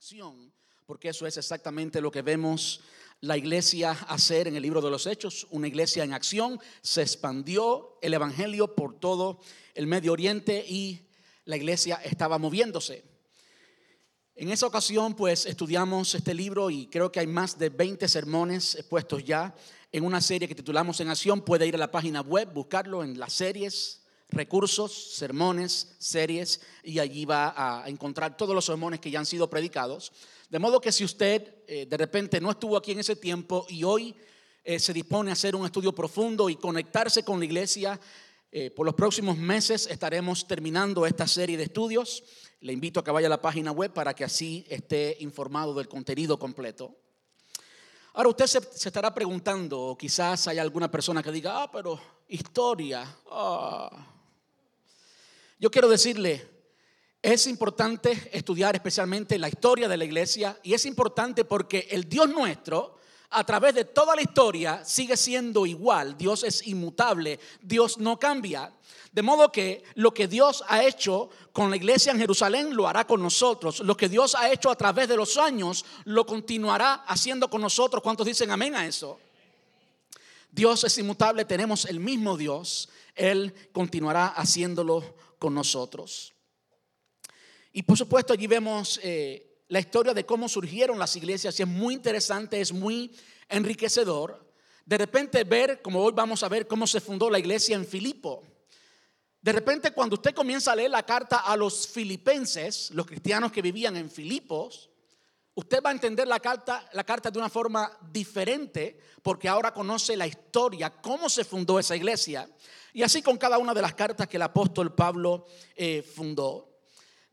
acción, porque eso es exactamente lo que vemos la iglesia hacer en el libro de los Hechos, una iglesia en acción, se expandió el Evangelio por todo el Medio Oriente y la iglesia estaba moviéndose. En esa ocasión, pues estudiamos este libro y creo que hay más de 20 sermones expuestos ya en una serie que titulamos En Acción. Puede ir a la página web, buscarlo en las series, recursos, sermones, series, y allí va a encontrar todos los sermones que ya han sido predicados. De modo que si usted eh, de repente no estuvo aquí en ese tiempo y hoy eh, se dispone a hacer un estudio profundo y conectarse con la iglesia, eh, por los próximos meses estaremos terminando esta serie de estudios. Le invito a que vaya a la página web para que así esté informado del contenido completo. Ahora usted se, estará preguntando, o quizás hay alguna persona que diga, ah, pero historia. Ah". Yo quiero decirle, es importante estudiar especialmente la historia de la iglesia y es importante porque el Dios nuestro, a través de toda la historia, sigue siendo igual. Dios es inmutable, Dios no cambia. De modo que lo que Dios ha hecho con la iglesia en Jerusalén lo hará con nosotros. Lo que Dios ha hecho a través de los años lo continuará haciendo con nosotros. ¿Cuántos dicen amén a eso? Dios es inmutable, tenemos el mismo Dios. Él continuará haciéndolo con nosotros. Y por supuesto allí vemos eh, la historia de cómo surgieron las iglesias y es muy interesante, es muy enriquecedor. De repente ver, como hoy vamos a ver, cómo se fundó la iglesia en Filipo. De repente cuando usted comienza a leer la carta a los filipenses, los cristianos que vivían en Filipos, usted va a entender la carta, la carta de una forma diferente porque ahora conoce la historia, cómo se fundó esa iglesia. Y así con cada una de las cartas que el apóstol Pablo eh, fundó.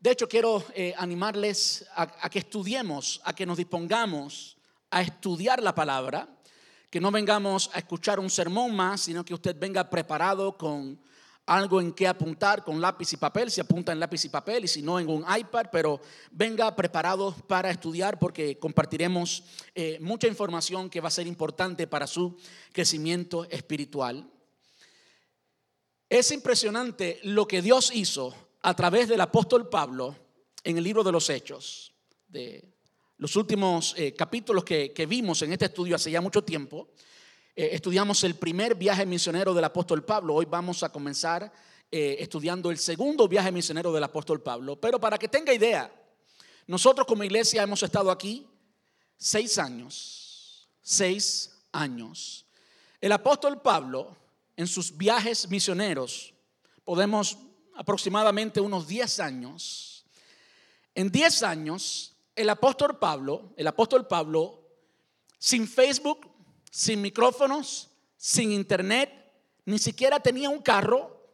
De hecho, quiero eh, animarles a que estudiemos, a que nos dispongamos a estudiar la palabra, que no vengamos a escuchar un sermón más, sino que usted venga preparado con algo en que apuntar con lápiz y papel, si apunta en lápiz y papel y si no en un iPad, pero venga preparado para estudiar porque compartiremos eh, mucha información que va a ser importante para su crecimiento espiritual. Es impresionante lo que Dios hizo a través del apóstol Pablo en el libro de los Hechos, de los últimos eh, capítulos que, vimos en este estudio hace ya mucho tiempo. Eh, estudiamos el primer viaje misionero del apóstol Pablo. Hoy vamos a comenzar eh, estudiando el segundo viaje misionero del apóstol Pablo. Pero para que tenga idea, nosotros como iglesia hemos estado aquí seis años. Seis años. El apóstol Pablo, en sus viajes misioneros, podemos aproximadamente unos diez años. En diez años, el apóstol Pablo, el apóstol Pablo, sin Facebook, sin micrófonos, sin internet, ni siquiera tenía un carro.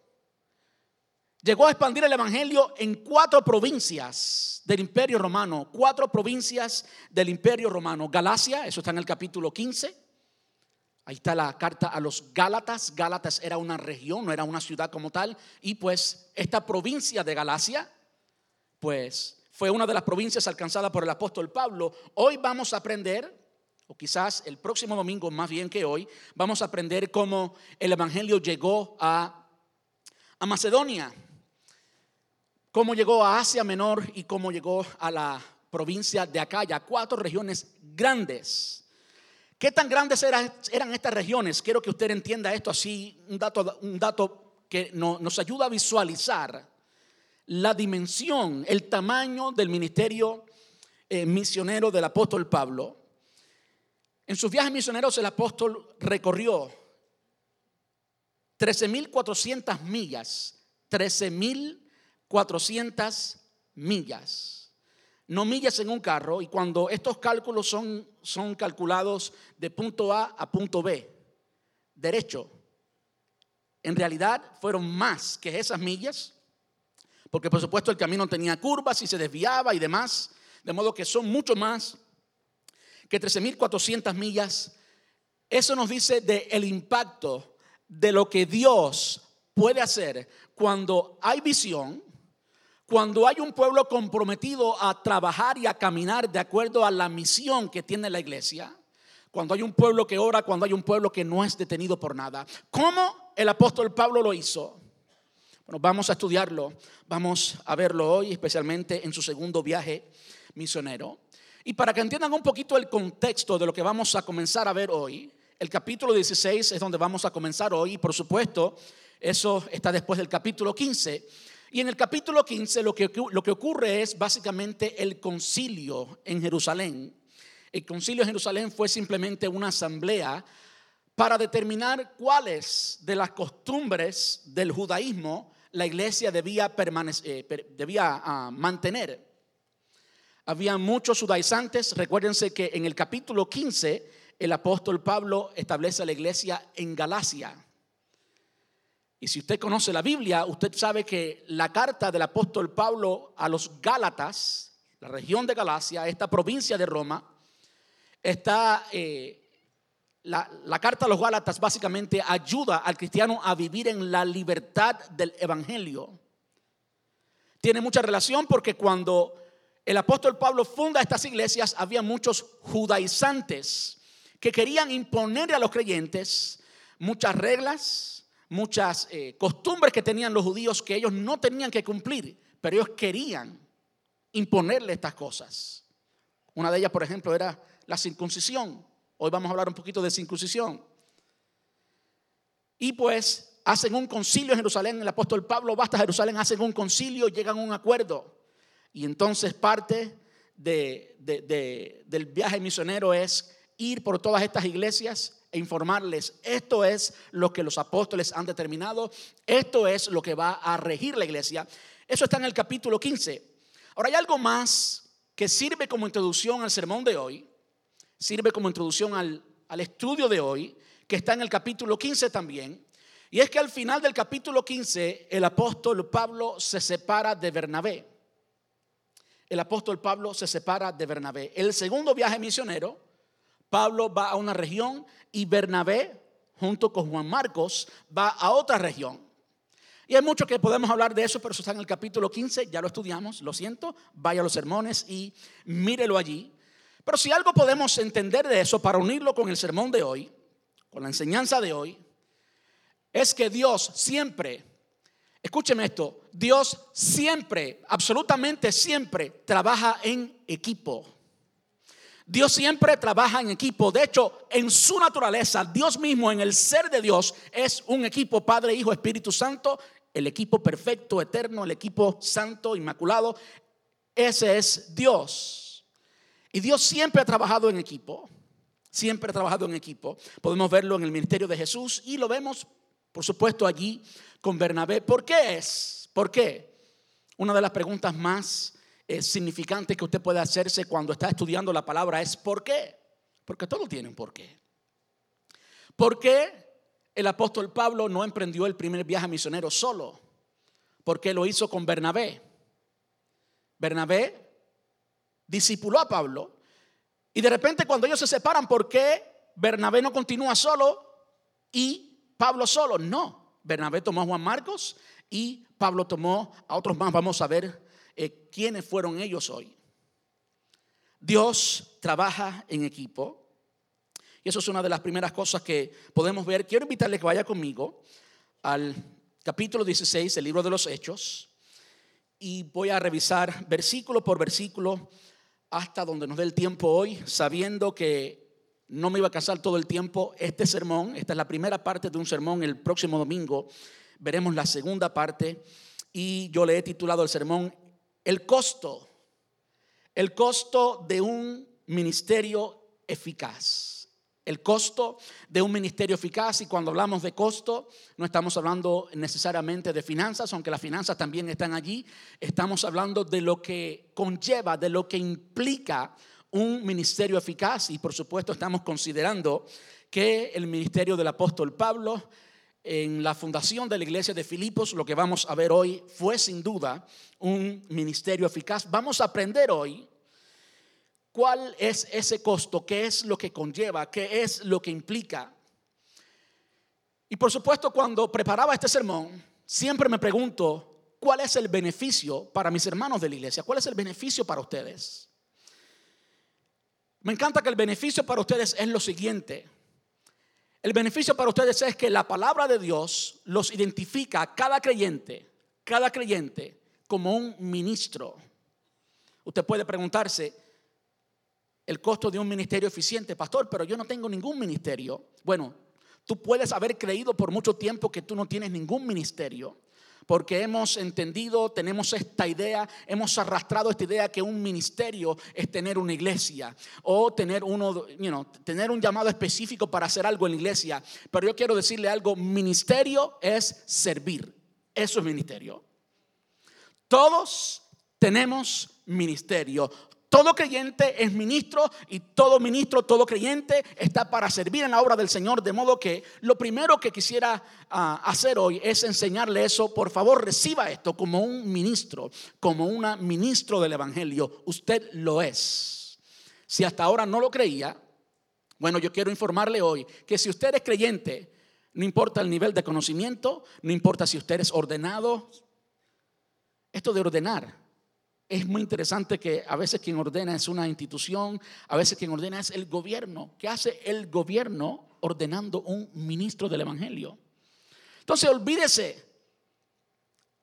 Llegó a expandir el Evangelio en cuatro provincias del Imperio Romano, cuatro provincias del Imperio Romano. Galacia, eso está en el capítulo 15. Ahí está la carta a los Gálatas. Gálatas era una región, no era una ciudad como tal. Y pues esta provincia de Galacia, pues fue una de las provincias alcanzadas por el apóstol Pablo. Hoy vamos a aprender o quizás el próximo domingo más bien que hoy, vamos a aprender cómo el Evangelio llegó a, a Macedonia, cómo llegó a Asia Menor y cómo llegó a la provincia de Acaya, cuatro regiones grandes. ¿Qué tan grandes eran, estas regiones? Quiero que usted entienda esto así, un dato, un dato que nos ayuda a visualizar la dimensión, el tamaño del ministerio eh, misionero del apóstol Pablo. En sus viajes misioneros el apóstol recorrió 13.400 millas, 13.400 millas. No millas en un carro y cuando estos cálculos son, son calculados de punto A a punto B, derecho, en realidad fueron más que esas millas, porque por supuesto el camino tenía curvas y se desviaba y demás, de modo que son mucho más que 13.400 millas, eso nos dice de el impacto de lo que Dios puede hacer cuando hay visión, cuando hay un pueblo comprometido a trabajar y a caminar de acuerdo a la misión que tiene la iglesia, cuando hay un pueblo que ora, cuando hay un pueblo que no es detenido por nada. ¿Cómo el apóstol Pablo lo hizo? Bueno, vamos a estudiarlo, vamos a verlo hoy, especialmente en su segundo viaje misionero. Y para que entiendan un poquito el contexto de lo que vamos a comenzar a ver hoy, el capítulo 16 es donde vamos a comenzar hoy y por supuesto eso está después del capítulo 15. Y en el capítulo 15 lo que, lo que ocurre es básicamente el concilio en Jerusalén. El concilio en Jerusalén fue simplemente una asamblea para determinar cuáles de las costumbres del judaísmo la iglesia debía, permanecer, eh, debía ah, mantener. Había muchos judaizantes, recuérdense que en el capítulo 15 el apóstol Pablo establece la iglesia en Galacia. Y si usted conoce la Biblia, usted sabe que la carta del apóstol Pablo a los Gálatas, la región de Galacia, esta provincia de Roma, está, eh, la, la carta a los Gálatas básicamente ayuda al cristiano a vivir en la libertad del Evangelio. Tiene mucha relación porque cuando el apóstol Pablo funda estas iglesias, había muchos judaizantes que querían imponerle a los creyentes muchas reglas, muchas eh, costumbres que tenían los judíos que ellos no tenían que cumplir, pero ellos querían imponerle estas cosas. Una de ellas, por ejemplo, era la circuncisión. Hoy vamos a hablar un poquito de circuncisión. Y pues hacen un concilio en Jerusalén, el apóstol Pablo va hasta Jerusalén, hacen un concilio, llegan a un acuerdo. Y entonces parte del viaje misionero es ir por todas estas iglesias e informarles, esto es lo que los apóstoles han determinado, esto es lo que va a regir la iglesia. Eso está en el capítulo 15. Ahora hay algo más que sirve como introducción al sermón de hoy, sirve como introducción al, al estudio de hoy, que está en el capítulo 15 también. Y es que al final del capítulo 15 el apóstol Pablo se separa de Bernabé. El apóstol Pablo se separa de Bernabé. El segundo viaje misionero, Pablo va a una región y Bernabé, junto con Juan Marcos, va a otra región. Y hay mucho que podemos hablar de eso, pero eso está en el capítulo 15, ya lo estudiamos, lo siento, vaya a los sermones y mírelo allí. Pero si algo podemos entender de eso para unirlo con el sermón de hoy, con la enseñanza de hoy, es que Dios siempre, escúcheme esto, Dios siempre, absolutamente siempre, trabaja en equipo. Dios siempre trabaja en equipo. De hecho, en su naturaleza, Dios mismo, en el ser de Dios, es un equipo, Padre, Hijo, Espíritu Santo, el equipo perfecto, eterno, el equipo santo, inmaculado. Ese es Dios. Y Dios siempre ha trabajado en equipo. Siempre ha trabajado en equipo. Podemos verlo en el ministerio de Jesús y lo vemos, por supuesto, allí con Bernabé. ¿Por qué es? ¿Por qué? Una de las preguntas más es significante que usted puede hacerse cuando está estudiando la palabra es ¿por qué? Porque todo tiene un por qué. ¿Por qué el apóstol Pablo no emprendió el primer viaje misionero solo? Porque lo hizo con Bernabé. Bernabé discipuló a Pablo y de repente cuando ellos se separan, ¿por qué Bernabé no continúa solo y Pablo solo? No, Bernabé tomó a Juan Marcos y Pablo tomó a otros más. Vamos a ver eh, quiénes fueron ellos hoy. Dios trabaja en equipo. Y eso es una de las primeras cosas que podemos ver. Quiero invitarle que vaya conmigo al capítulo 16 del libro de los Hechos. Y voy a revisar versículo por versículo hasta donde nos dé el tiempo hoy, sabiendo que no me iba a casar todo el tiempo este sermón. Esta es la primera parte de un sermón. El próximo domingo veremos la segunda parte. Y yo le he titulado el sermón el costo, el costo de un ministerio eficaz. El costo de un ministerio eficaz y cuando hablamos de costo no estamos hablando necesariamente de finanzas, aunque las finanzas también están allí, estamos hablando de lo que conlleva, de lo que implica un ministerio eficaz y por supuesto estamos considerando que el ministerio del apóstol Pablo en la fundación de la iglesia de Filipos, lo que vamos a ver hoy fue sin duda un ministerio eficaz. Vamos a aprender hoy cuál es ese costo, qué es lo que conlleva, qué es lo que implica. Y por supuesto, cuando preparaba este sermón, siempre me pregunto, ¿cuál es el beneficio para mis hermanos de la iglesia? ¿Cuál es el beneficio para ustedes? Me encanta que el beneficio para ustedes es lo siguiente. El beneficio para ustedes es que la palabra de Dios los identifica a cada creyente, cada creyente como un ministro. Usted puede preguntarse, el costo de un ministerio eficiente, pastor, pero yo no tengo ningún ministerio. Bueno, tú puedes haber creído por mucho tiempo que tú no tienes ningún ministerio, porque hemos entendido, tenemos esta idea, hemos arrastrado esta idea que un ministerio es tener una iglesia o tener uno, tener un llamado específico para hacer algo en la iglesia. Pero yo quiero decirle algo, ministerio es servir. Eso es ministerio. Todos tenemos ministerio. Todo creyente es ministro y todo ministro, todo creyente está para servir en la obra del Señor. De modo que lo primero que quisiera ah, hacer hoy es enseñarle eso. Por favor, reciba esto como un ministro, como una ministro del Evangelio. Usted lo es. Si hasta ahora no lo creía, bueno, yo quiero informarle hoy que si usted es creyente, no importa el nivel de conocimiento, no importa si usted es ordenado, esto de ordenar es muy interesante que a veces quien ordena es una institución, a veces quien ordena es el gobierno. ¿Qué hace el gobierno ordenando un ministro del Evangelio? Entonces olvídese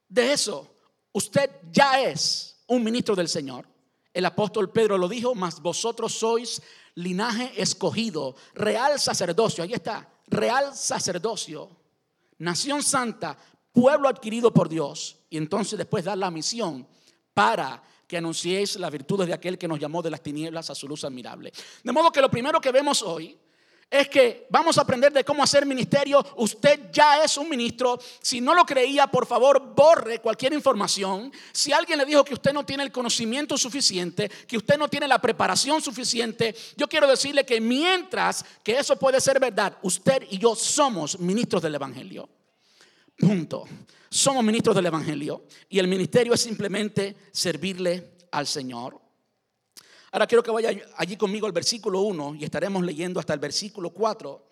de eso. Usted ya es un ministro del Señor. El apóstol Pedro lo dijo, mas vosotros sois linaje escogido, real sacerdocio. Ahí está, real sacerdocio, nación santa, pueblo adquirido por Dios. Y entonces después da la misión para que anunciéis las virtudes de aquel que nos llamó de las tinieblas a su luz admirable. De modo que lo primero que vemos hoy es que vamos a aprender de cómo hacer ministerio. Usted ya es un ministro. Si no lo creía, por favor, borre cualquier información. Si alguien le dijo que usted no tiene el conocimiento suficiente, que usted no tiene la preparación suficiente, yo quiero decirle que mientras que eso puede ser verdad, usted y yo somos ministros del Evangelio. Punto. Somos ministros del Evangelio y el ministerio es simplemente servirle al Señor. Ahora quiero que vaya allí conmigo al versículo 1 y estaremos leyendo hasta el versículo 4.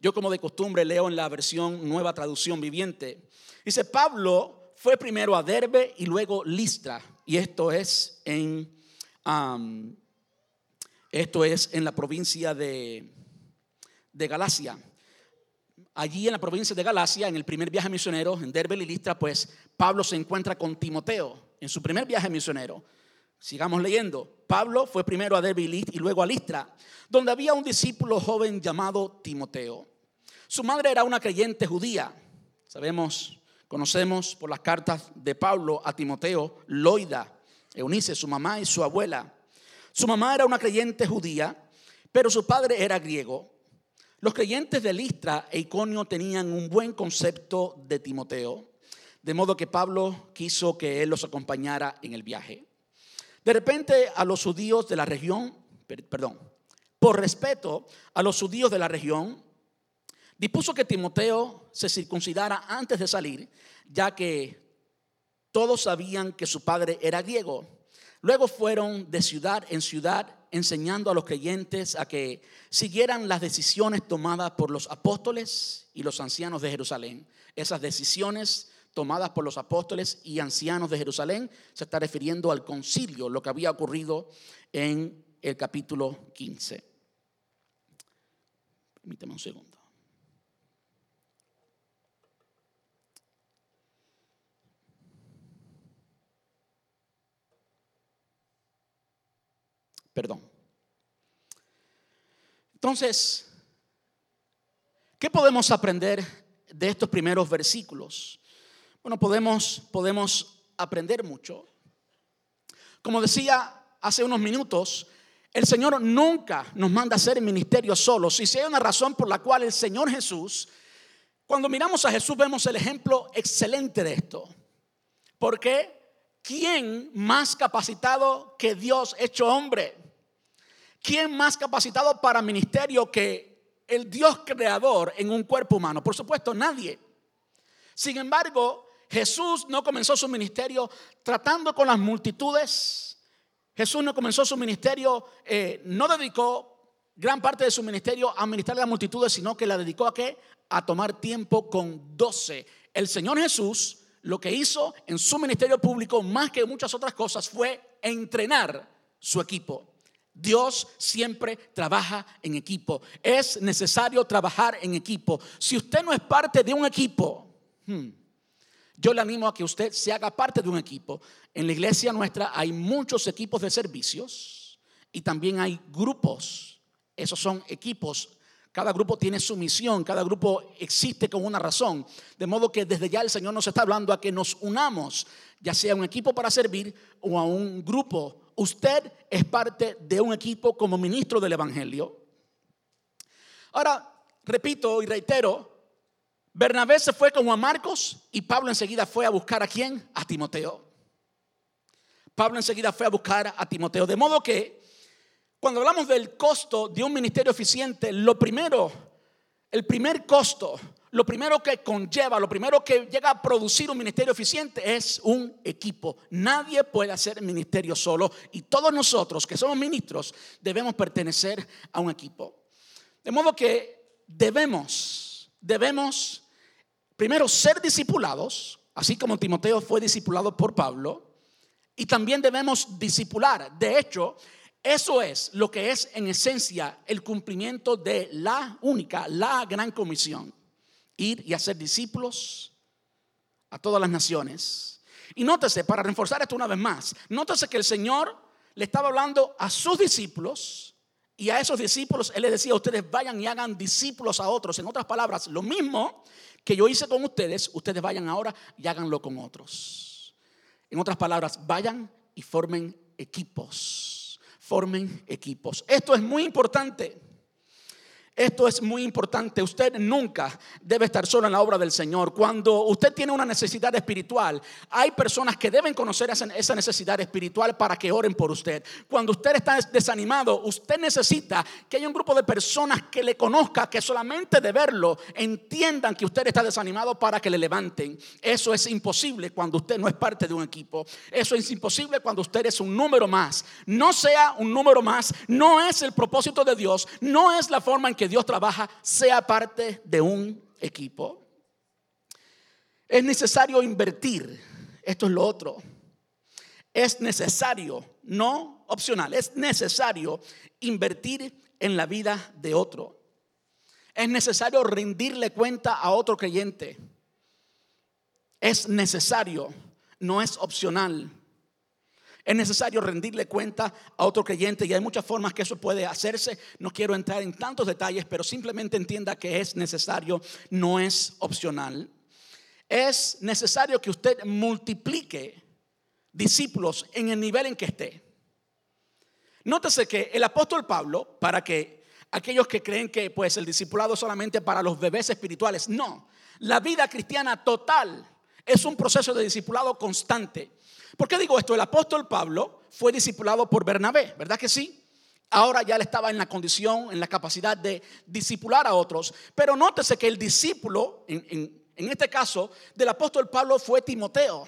Yo como de costumbre leo en la versión nueva traducción viviente. Dice, Pablo fue primero a Derbe y luego Listra. Y esto es en, esto es en la provincia de, de Galacia allí en la provincia de Galacia, en el primer viaje misionero, en Derbe y Listra, pues Pablo se encuentra con Timoteo en su primer viaje misionero. Sigamos leyendo. Pablo fue primero a Derbe y luego a Listra, donde había un discípulo joven llamado Timoteo. Su madre era una creyente judía. Sabemos, conocemos por las cartas de Pablo a Timoteo, Loida, Eunice, su mamá y su abuela. Su mamá era una creyente judía, pero su padre era griego. Los creyentes de Listra e Iconio tenían un buen concepto de Timoteo, de modo que Pablo quiso que él los acompañara en el viaje. De repente a los judíos de la región, perdón, por respeto a los judíos de la región, dispuso que Timoteo se circuncidara antes de salir, ya que todos sabían que su padre era griego. Luego fueron de ciudad en ciudad enseñando a los creyentes a que siguieran las decisiones tomadas por los apóstoles y los ancianos de Jerusalén. Esas decisiones tomadas por los apóstoles y ancianos de Jerusalén se está refiriendo al concilio, lo que había ocurrido en el capítulo 15. Permíteme un segundo. Perdón. Entonces, ¿qué podemos aprender de estos primeros versículos? Bueno, podemos, podemos aprender mucho. Como decía hace unos minutos, el Señor nunca nos manda a hacer ministerio solos. Y si hay una razón por la cual el Señor Jesús, cuando miramos a Jesús vemos el ejemplo excelente de esto. Porque ¿quién más capacitado que Dios hecho hombre? ¿quién más capacitado para ministerio que el Dios creador en un cuerpo humano? Por supuesto, nadie. Sin embargo, Jesús no comenzó su ministerio tratando con las multitudes. Jesús no comenzó su ministerio, eh, no dedicó gran parte de su ministerio a ministrar a las multitudes, sino que la dedicó a qué? A tomar tiempo con doce. El Señor Jesús lo que hizo en su ministerio público, más que muchas otras cosas, fue entrenar su equipo. Dios siempre trabaja en equipo. Es necesario trabajar en equipo. Si usted no es parte de un equipo, hmm, Yo le animo a que usted se haga parte de un equipo. En la iglesia nuestra hay muchos equipos de servicios y también hay grupos. Esos son equipos. Cada grupo tiene su misión, cada grupo existe con una razón. De modo que desde ya el Señor nos está hablando a que nos unamos, ya sea un equipo para servir o a un grupo. Usted es parte de un equipo como ministro del Evangelio. Ahora, repito y reitero, Bernabé se fue con Juan Marcos y Pablo enseguida fue a buscar a quién? A Timoteo. Pablo enseguida fue a buscar a Timoteo. De modo que cuando hablamos del costo de un ministerio eficiente, lo primero, el primer costo, lo primero que conlleva, lo primero que llega a producir un ministerio eficiente es un equipo. Nadie puede hacer ministerio solo y todos nosotros que somos ministros debemos pertenecer a un equipo. De modo que debemos, debemos primero ser discipulados, así como Timoteo fue discipulado por Pablo, y también debemos discipular. De hecho, eso es lo que es en esencia el cumplimiento de la única, la gran comisión. Ir y hacer discípulos a todas las naciones. Y nótese, para reforzar esto una vez más, nótese que el Señor le estaba hablando a sus discípulos y a esos discípulos Él les decía, ustedes vayan y hagan discípulos a otros. En otras palabras, lo mismo que yo hice con ustedes, ustedes vayan ahora y háganlo con otros. En otras palabras, vayan y formen equipos. Formen equipos. Esto es muy importante. Esto es muy importante. Usted nunca debe estar solo en la obra del Señor. Cuando usted tiene una necesidad espiritual, hay personas que deben conocer esa necesidad espiritual para que oren por usted. Cuando usted está desanimado, usted necesita que haya un grupo de personas que le conozca, que solamente de verlo entiendan que usted está desanimado para que le levanten. Eso es imposible cuando usted no es parte de un equipo. Eso es imposible cuando usted es un número más. No sea un número más. No es el propósito de Dios. No es la forma en que Dios trabaja sea parte de un equipo. Es necesario invertir. Esto es lo otro. Es necesario, no opcional, es necesario invertir en la vida de otro. Es necesario rendirle cuenta a otro creyente. Es necesario, no es opcional. Es necesario rendirle cuenta a otro creyente y hay muchas formas que eso puede hacerse. No quiero entrar en tantos detalles, pero simplemente entienda que es necesario, no es opcional. Es necesario que usted multiplique discípulos en el nivel en que esté. Nótese que el apóstol Pablo, para que aquellos que creen que pues el discipulado solamente para los bebés espirituales, no. La vida cristiana total es un proceso de discipulado constante. ¿Por qué digo esto? El apóstol Pablo fue discipulado por Bernabé, ¿verdad que sí? Ahora ya él estaba en la condición, en la capacidad de discipular a otros. Pero nótese que el discípulo, en, este caso, del apóstol Pablo fue Timoteo.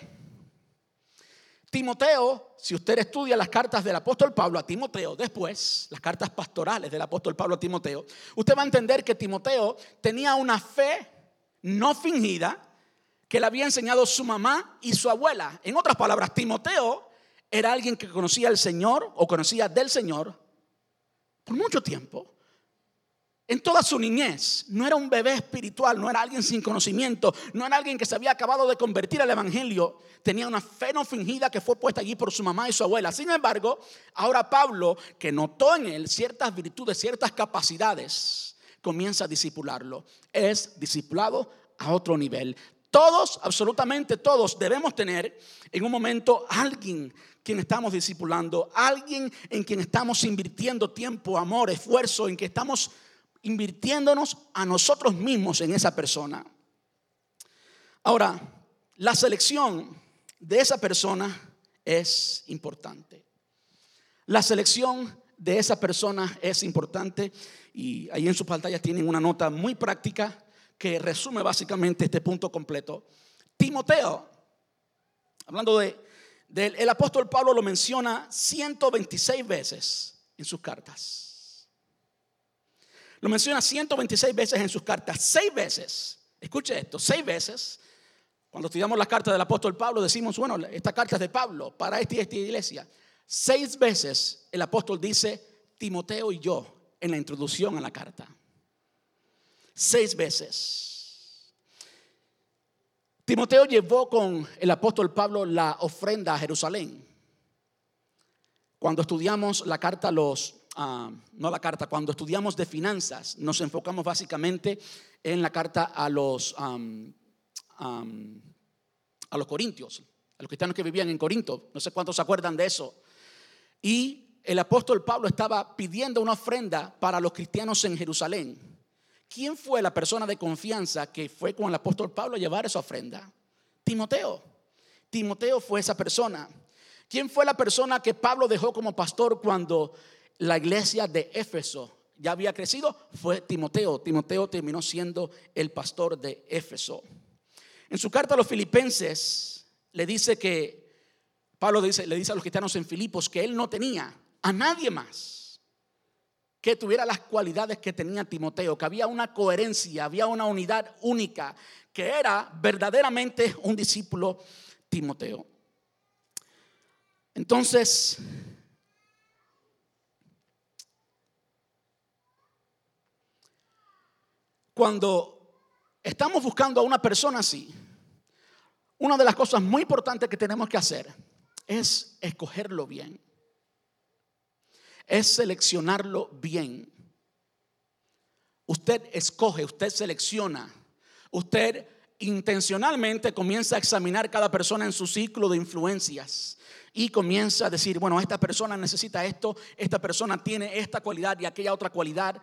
Timoteo, si usted estudia las cartas del apóstol Pablo a Timoteo, después, las cartas pastorales del apóstol Pablo a Timoteo, usted va a entender que Timoteo tenía una fe no fingida, que le había enseñado su mamá y su abuela. En otras palabras, Timoteo era alguien que conocía al Señor o conocía del Señor por mucho tiempo. En toda su niñez, no era un bebé espiritual, no era alguien sin conocimiento, no era alguien que se había acabado de convertir al Evangelio, tenía una fe no fingida que fue puesta allí por su mamá y su abuela. Sin embargo, ahora Pablo, que notó en él ciertas virtudes, ciertas capacidades, comienza a discipularlo. Es discipulado a otro nivel. Todos, absolutamente todos, debemos tener en un momento alguien quien estamos discipulando, alguien en quien estamos invirtiendo tiempo, amor, esfuerzo, en que estamos invirtiéndonos a nosotros mismos en esa persona. Ahora, la selección de esa persona es importante. La selección de esa persona es importante y ahí en sus pantallas tienen una nota muy práctica que resume básicamente este punto completo. Timoteo, hablando de, el apóstol Pablo lo menciona 126 veces en sus cartas. Lo menciona 126 veces en sus cartas, seis veces. Escuche esto, seis veces. Cuando estudiamos las cartas del apóstol Pablo, decimos, bueno, esta carta es de Pablo para esta esta iglesia. Seis veces el apóstol dice Timoteo y yo en la introducción a la carta seis veces. Timoteo llevó con el apóstol Pablo la ofrenda a Jerusalén. Cuando estudiamos la carta a los, ah, no la carta, cuando estudiamos de finanzas, nos enfocamos básicamente en la carta a los, a los corintios, a los cristianos que vivían en Corinto. No sé cuántos se acuerdan de eso. Y el apóstol Pablo estaba pidiendo una ofrenda para los cristianos en Jerusalén. ¿Quién fue la persona de confianza que fue con el apóstol Pablo a llevar esa ofrenda? Timoteo. Timoteo fue esa persona. ¿Quién fue la persona que Pablo dejó como pastor cuando la iglesia de Éfeso ya había crecido? Fue Timoteo. Timoteo terminó siendo el pastor de Éfeso. En su carta a los filipenses le dice que, Pablo dice, le dice a los cristianos en Filipos que él no tenía a nadie más que tuviera las cualidades que tenía Timoteo, que había una coherencia, había una unidad única, que era verdaderamente un discípulo Timoteo. Entonces, cuando estamos buscando a una persona así, una de las cosas muy importantes que tenemos que hacer es escogerlo bien es seleccionarlo bien. Usted escoge, usted selecciona, usted intencionalmente comienza a examinar cada persona en su ciclo de influencias y comienza a decir, bueno, esta persona necesita esto, esta persona tiene esta cualidad y aquella otra cualidad.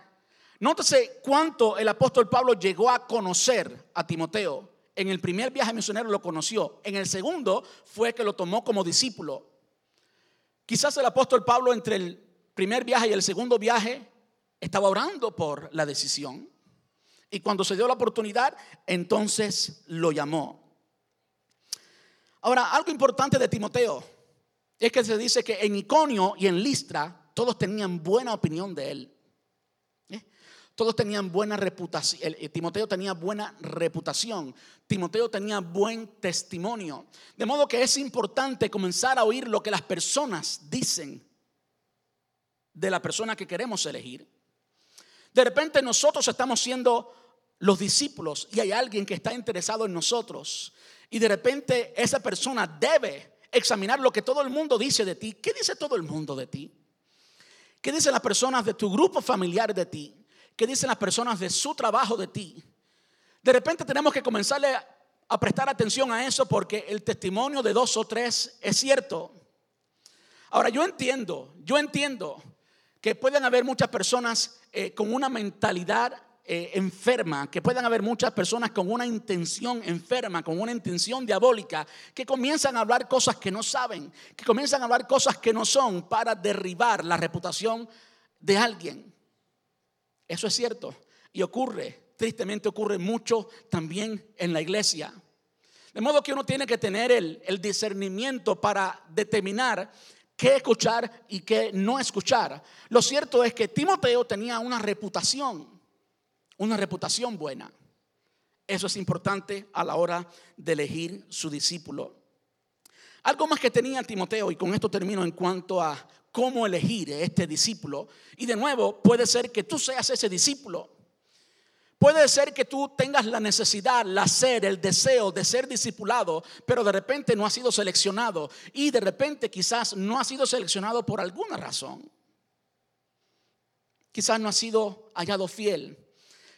Nótese cuánto el apóstol Pablo llegó a conocer a Timoteo. En el primer viaje misionero lo conoció, en el segundo fue que lo tomó como discípulo. Quizás el apóstol Pablo entre el primer viaje y el segundo viaje estaba orando por la decisión. Y cuando se dio la oportunidad, entonces lo llamó. Ahora, algo importante de Timoteo es que se dice que en Iconio y en Listra todos tenían buena opinión de él. ¿Eh? Todos tenían buena reputación. Timoteo tenía buena reputación. Timoteo tenía buen testimonio. De modo que es importante comenzar a oír lo que las personas dicen de la persona que queremos elegir. De repente nosotros estamos siendo los discípulos y hay alguien que está interesado en nosotros. Y de repente esa persona debe examinar lo que todo el mundo dice de ti. ¿Qué dice todo el mundo de ti? ¿Qué dicen las personas de tu grupo familiar de ti? ¿Qué dicen las personas de su trabajo de ti? De repente tenemos que comenzarle a prestar atención a eso porque el testimonio de dos o tres es cierto. Ahora yo entiendo, yo entiendo que pueden haber muchas personas eh, con una mentalidad eh, enferma, que puedan haber muchas personas con una intención enferma, con una intención diabólica, que comienzan a hablar cosas que no saben, que comienzan a hablar cosas que no son para derribar la reputación de alguien. Eso es cierto y ocurre, tristemente ocurre mucho también en la iglesia. De modo que uno tiene que tener el, el discernimiento para determinar qué escuchar y qué no escuchar. Lo cierto es que Timoteo tenía una reputación, una reputación buena. Eso es importante a la hora de elegir su discípulo. Algo más que tenía Timoteo, y con esto termino en cuanto a cómo elegir este discípulo. Y de nuevo, puede ser que tú seas ese discípulo. Puede ser que tú tengas la necesidad, la sed, el deseo de ser discipulado, pero de repente no has sido seleccionado y de repente quizás no has sido seleccionado por alguna razón. Quizás no has sido hallado fiel.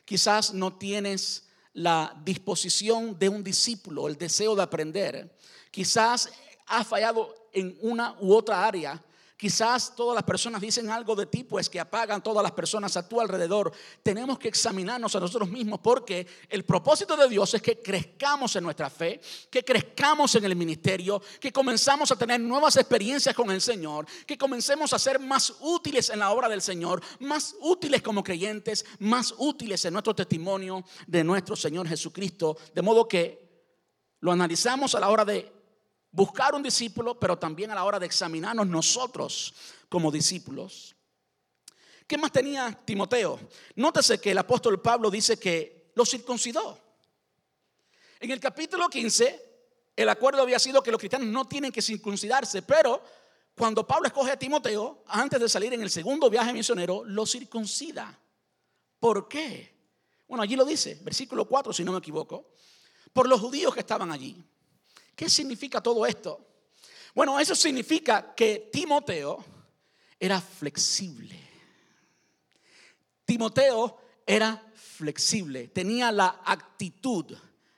Quizás no tienes la disposición de un discípulo, el deseo de aprender. Quizás has fallado en una u otra área Quizás todas las personas dicen algo de ti, pues que apagan todas las personas a tu alrededor. Tenemos que examinarnos a nosotros mismos porque el propósito de Dios es que crezcamos en nuestra fe, que crezcamos en el ministerio, que comenzamos a tener nuevas experiencias con el Señor, que comencemos a ser más útiles en la obra del Señor, más útiles como creyentes, más útiles en nuestro testimonio de nuestro Señor Jesucristo. De modo que lo analizamos a la hora de buscar un discípulo, pero también a la hora de examinarnos nosotros como discípulos. ¿Qué más tenía Timoteo? Nótese que el apóstol Pablo dice que lo circuncidó. En el capítulo 15, el acuerdo había sido que los cristianos no tienen que circuncidarse, pero cuando Pablo escoge a Timoteo, antes de salir en el segundo viaje misionero, lo circuncida. ¿Por qué? Bueno, allí lo dice, versículo 4, si no me equivoco. por los judíos que estaban allí. ¿Qué significa todo esto? Bueno, eso significa que Timoteo era flexible. Timoteo era flexible, tenía la actitud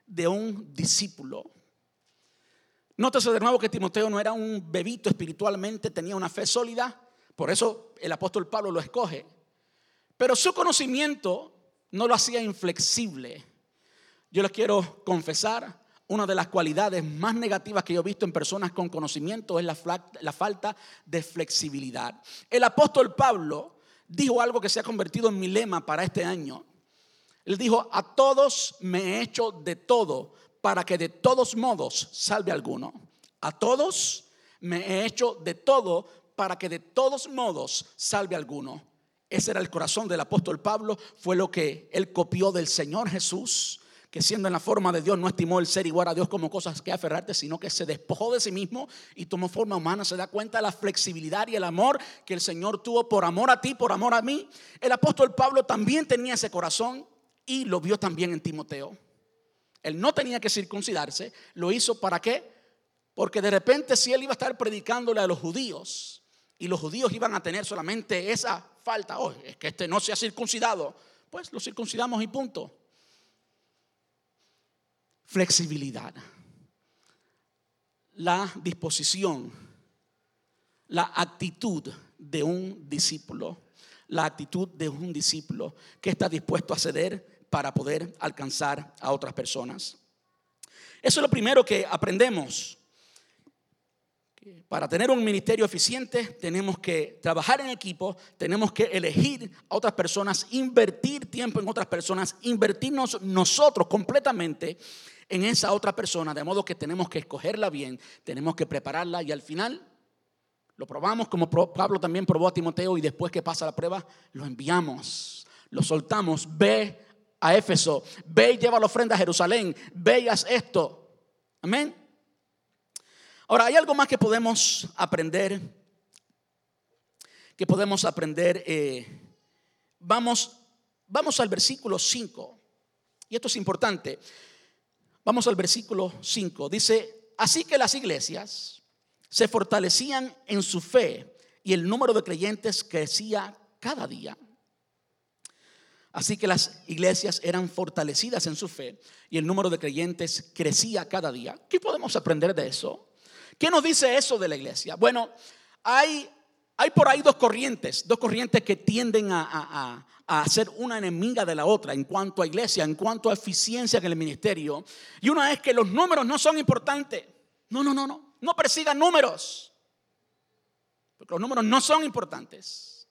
de un discípulo. Nótese de nuevo que Timoteo no era un bebito espiritualmente, tenía una fe sólida, por eso el apóstol Pablo lo escoge. Pero su conocimiento no lo hacía inflexible. Yo les quiero confesar, una de las cualidades más negativas que yo he visto en personas con conocimiento es la, falta de flexibilidad. El apóstol Pablo dijo algo que se ha convertido en mi lema para este año. Él dijo, a todos me he hecho de todo para que de todos modos salve alguno. A todos me he hecho de todo para que de todos modos salve alguno. Ese era el corazón del apóstol Pablo, fue lo que él copió del Señor Jesús que siendo en la forma de Dios no estimó el ser igual a Dios como cosas que aferrarte, sino que se despojó de sí mismo y tomó forma humana. Se da cuenta de la flexibilidad y el amor que el Señor tuvo por amor a ti, por amor a mí. El apóstol Pablo también tenía ese corazón y lo vio también en Timoteo. Él no tenía que circuncidarse, lo hizo para qué? Porque de repente si él iba a estar predicándole a los judíos y los judíos iban a tener solamente esa falta, oh, es que este no se ha circuncidado, pues lo circuncidamos y punto flexibilidad, la disposición, la actitud de un discípulo, la actitud de un discípulo que está dispuesto a ceder para poder alcanzar a otras personas. Eso es lo primero que aprendemos. Para tener un ministerio eficiente tenemos que trabajar en equipo, tenemos que elegir a otras personas, invertir tiempo en otras personas, invertirnos nosotros completamente en esa otra persona, de modo que tenemos que escogerla bien, tenemos que prepararla y al final lo probamos como Pablo también probó a Timoteo y después que pasa la prueba lo enviamos, lo soltamos, ve a Éfeso, ve y lleva la ofrenda a Jerusalén, ve y haz esto. Amén. Ahora, hay algo más que podemos aprender, que podemos aprender. Eh, vamos, vamos al versículo 5, y esto es importante. Vamos al versículo 5. Dice, así que las iglesias se fortalecían en su fe y el número de creyentes crecía cada día. Así que las iglesias eran fortalecidas en su fe y el número de creyentes crecía cada día. ¿Qué podemos aprender de eso? ¿Qué nos dice eso de la iglesia? Bueno, hay, hay por ahí dos corrientes, dos corrientes que tienden a, a ser una enemiga de la otra en cuanto a iglesia, en cuanto a eficiencia en el ministerio. Y una es que los números no son importantes. No, no, no, no. No persigan números. Porque los números no son importantes.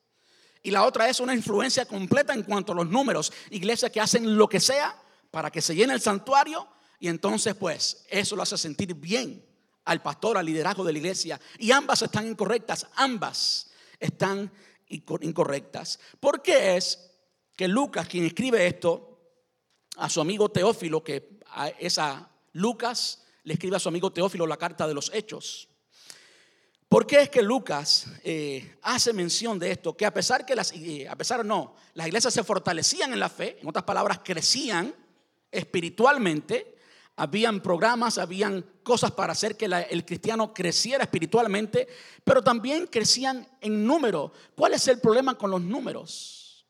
Y la otra es una influencia completa en cuanto a los números. Iglesias que hacen lo que sea para que se llene el santuario y entonces pues eso lo hace sentir bien al pastor, al liderazgo de la iglesia. Y ambas están incorrectas, ambas están incorrectas. ¿Por qué es que Lucas, quien escribe esto, a su amigo Teófilo, que es a Lucas, le escribe a su amigo Teófilo la carta de los hechos. ¿Por qué es que Lucas eh, hace mención de esto? Que a pesar que las, eh, a pesar no, las iglesias se fortalecían en la fe, en otras palabras, crecían espiritualmente, habían programas, habían cosas para hacer que el cristiano creciera espiritualmente, pero también crecían en número. ¿Cuál es el problema con los números?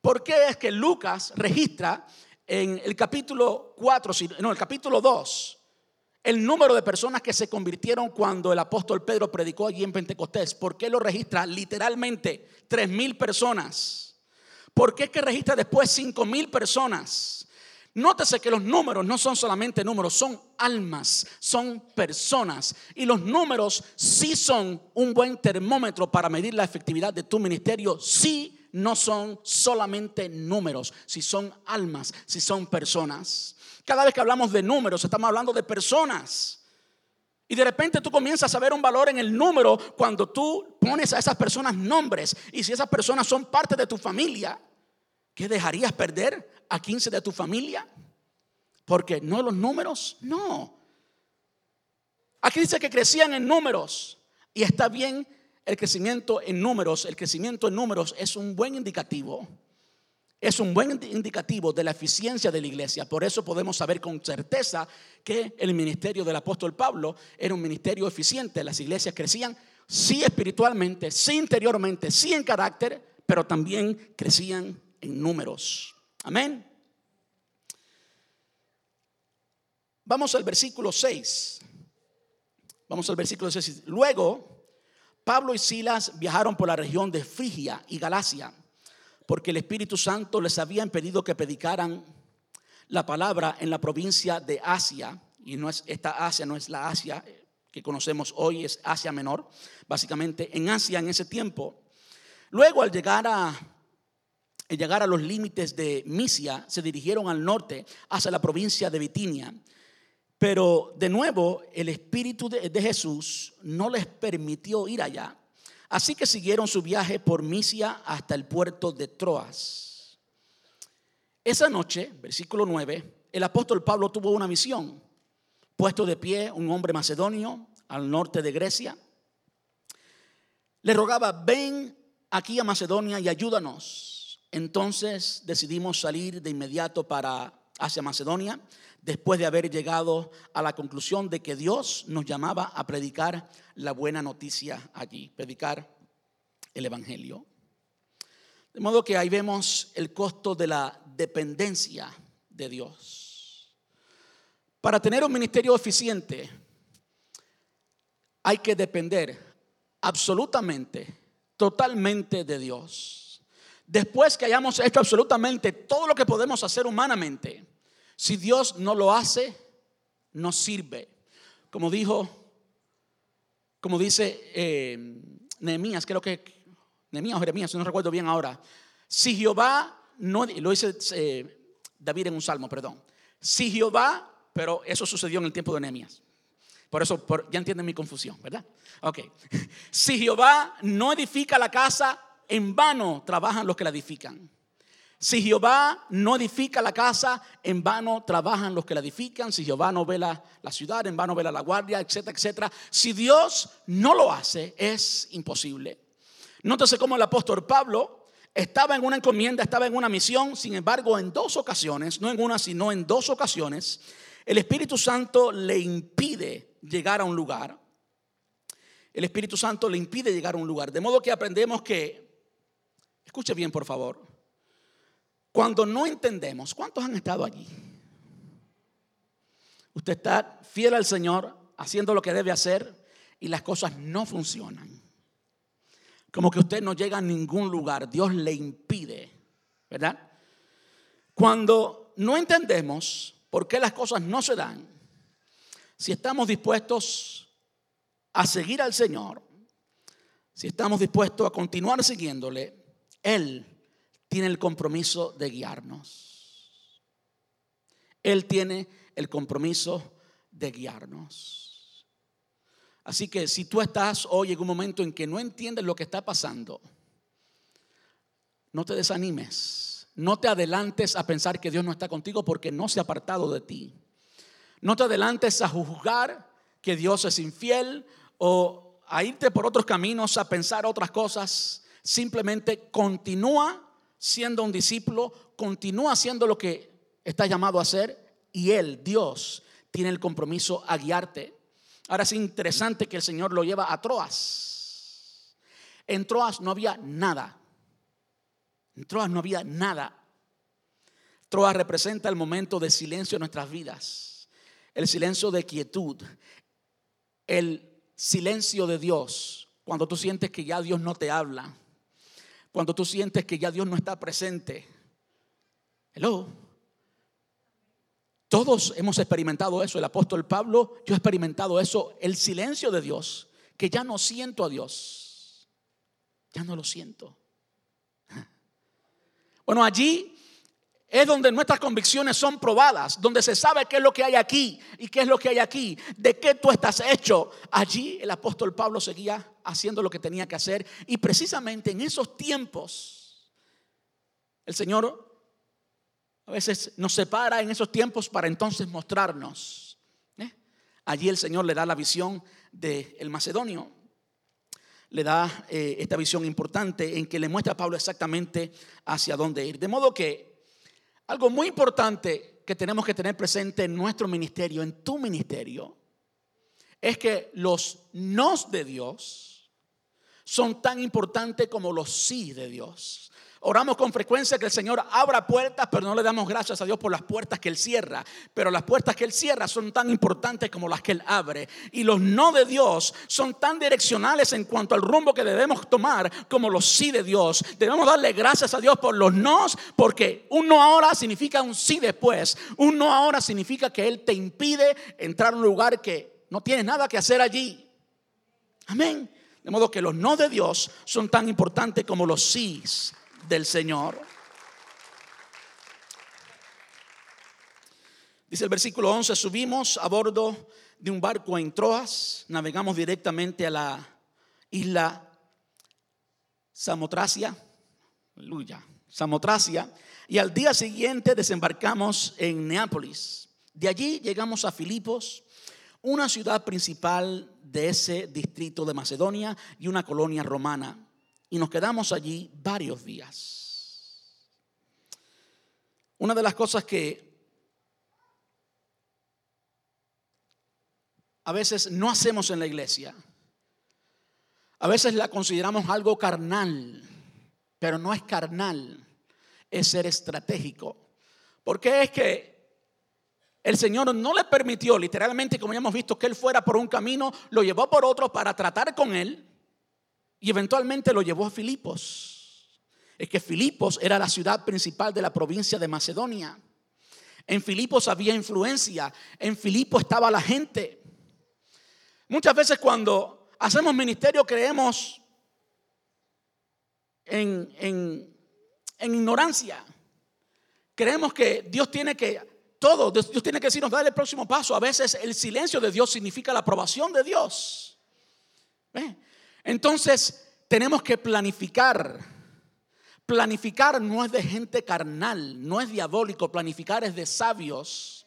¿Por qué es que Lucas registra en el capítulo 4, no, el capítulo 2, el número de personas que se convirtieron cuando el apóstol Pedro predicó allí en Pentecostés? ¿Por qué lo registra literalmente tres mil personas? ¿Por qué es que registra después cinco mil personas? Nótese que los números no son solamente números, son almas, son personas. Y los números sí son un buen termómetro para medir la efectividad de tu ministerio, sí no son solamente números, si son almas, si son personas. Cada vez que hablamos de números, estamos hablando de personas. Y de repente tú comienzas a ver un valor en el número cuando tú pones a esas personas nombres. Y si esas personas son parte de tu familia, ¿qué dejarías perder a 15 de tu familia? Porque no los números, no. Aquí dice que crecían en números. Y está bien el crecimiento en números, el crecimiento en números es un buen indicativo. es un buen indicativo de la eficiencia de la iglesia. Por eso podemos saber con certeza que el ministerio del apóstol Pablo era un ministerio eficiente. Las iglesias crecían sí espiritualmente, sí interiormente, sí en carácter, pero también crecían en números. Amén. Vamos al versículo 6. Vamos al versículo 6. Luego, Pablo y Silas viajaron por la región de Frigia y Galacia porque el Espíritu Santo les había impedido que predicaran la palabra en la provincia de Asia, y no es esta Asia, no es la Asia que conocemos hoy, es Asia Menor, básicamente en Asia en ese tiempo. Luego al llegar a, llegar a los límites de Misia, se dirigieron al norte hacia la provincia de Bitinia. Pero de nuevo, el Espíritu de Jesús no les permitió ir allá Así que siguieron su viaje por Misia hasta el puerto de Troas. Esa noche, versículo 9, el apóstol Pablo tuvo una misión. Puesto de pie un hombre macedonio al norte de Grecia, le rogaba, ven aquí a Macedonia y ayúdanos. Entonces decidimos salir de inmediato para hacia Macedonia, después de haber llegado a la conclusión de que Dios nos llamaba a predicar la buena noticia allí, predicar el Evangelio. De modo que ahí vemos el costo de la dependencia de Dios. Para tener un ministerio eficiente hay que depender absolutamente, totalmente de Dios. Después que hayamos hecho absolutamente todo lo que podemos hacer humanamente, si Dios no lo hace, no sirve. Como dijo, como dice eh, Nehemías, creo que Nehemías o Jeremías, no recuerdo bien ahora. Si Jehová no, lo dice eh, David en un salmo, perdón. Si Jehová, pero eso sucedió en el tiempo de Nehemías. Por eso ya entienden mi confusión, ¿verdad? Ok. Si Jehová no edifica la casa, en vano trabajan los que la edifican. Si Jehová no edifica la casa, en vano trabajan los que la edifican. Si Jehová no vela la ciudad, en vano vela la guardia, etcétera, etcétera. Si Dios no lo hace, es imposible. Nótese cómo el apóstol Pablo estaba en una encomienda, estaba en una misión. Sin embargo, en dos ocasiones, no en una, sino en dos ocasiones, el Espíritu Santo le impide llegar a un lugar. El Espíritu Santo le impide llegar a un lugar. De modo que aprendemos que, escuche bien por favor, cuando no entendemos, ¿cuántos han estado allí? Usted está fiel al Señor, haciendo lo que debe hacer y las cosas no funcionan. Como que usted no llega a ningún lugar, Dios le impide, ¿verdad? Cuando no entendemos por qué las cosas no se dan, si estamos dispuestos a seguir al Señor, si estamos dispuestos a continuar siguiéndole, Él tiene el compromiso de guiarnos. Él tiene el compromiso de guiarnos. Así que si tú estás hoy en un momento en que no entiendes lo que está pasando, no te desanimes. No te adelantes a pensar que Dios no está contigo porque no se ha apartado de ti. No te adelantes a juzgar que Dios es infiel o a irte por otros caminos, a pensar otras cosas. Simplemente continúa siendo un discípulo, continúa haciendo lo que está llamado a hacer y Él, Dios, tiene el compromiso a guiarte. Ahora es interesante que el Señor lo lleva a Troas. En Troas no había nada. En Troas no había nada. Troas representa el momento de silencio en nuestras vidas, el silencio de quietud, el silencio de Dios, cuando tú sientes que ya Dios no te habla, cuando tú sientes que ya Dios no está presente. Hello. Todos hemos experimentado eso. El apóstol Pablo, yo he experimentado eso, el silencio de Dios, que ya no siento a Dios. Ya no lo siento. Bueno, allí es donde nuestras convicciones son probadas, donde se sabe qué es lo que hay aquí y qué es lo que hay aquí, de qué tú estás hecho. Allí el apóstol Pablo seguía haciendo lo que tenía que hacer y precisamente en esos tiempos el Señor a veces nos separa en esos tiempos para entonces mostrarnos. ¿eh? Allí el Señor le da la visión del el macedonio. le da eh, esta visión importante en que le muestra a Pablo exactamente hacia dónde ir. De modo que algo muy importante que tenemos que tener presente en nuestro ministerio, en tu ministerio, es que los nos de Dios son tan importantes como los sí de Dios. Oramos con frecuencia que el Señor abra puertas, pero no le damos gracias a Dios por las puertas que Él cierra. Pero las puertas que Él cierra son tan importantes como las que Él abre. Y los no de Dios son tan direccionales en cuanto al rumbo que debemos tomar como los sí de Dios. Debemos darle gracias a Dios por los nos, porque un no ahora significa un sí después. Un no ahora significa que Él te impide entrar a un lugar que no tienes nada que hacer allí. Amén. De modo que los no de Dios son tan importantes como los sís del Señor. Dice el versículo 11, subimos a bordo de un barco en Troas, navegamos directamente a la isla Samotracia, aleluya, Samotracia, y al día siguiente desembarcamos en Neápolis. De allí llegamos a Filipos, una ciudad principal de ese distrito de Macedonia y una colonia romana y nos quedamos allí varios días. Una de las cosas que a veces no hacemos en la iglesia, a veces la consideramos algo carnal, pero no es carnal, es ser estratégico. Porque es que el Señor no le permitió, literalmente, como ya hemos visto, que Él fuera por un camino, lo llevó por otro para tratar con Él y eventualmente lo llevó a Filipos. Es que Filipos era la ciudad principal de la provincia de Macedonia. En Filipos había influencia, en Filipos estaba la gente. Muchas veces cuando hacemos ministerio creemos en, en, ignorancia. Creemos que Dios tiene que todo, Dios tiene que decirnos, dar el próximo paso. A veces el silencio de Dios significa la aprobación de Dios. Entonces, tenemos que planificar. Planificar no es de gente carnal, no es diabólico, planificar es de sabios.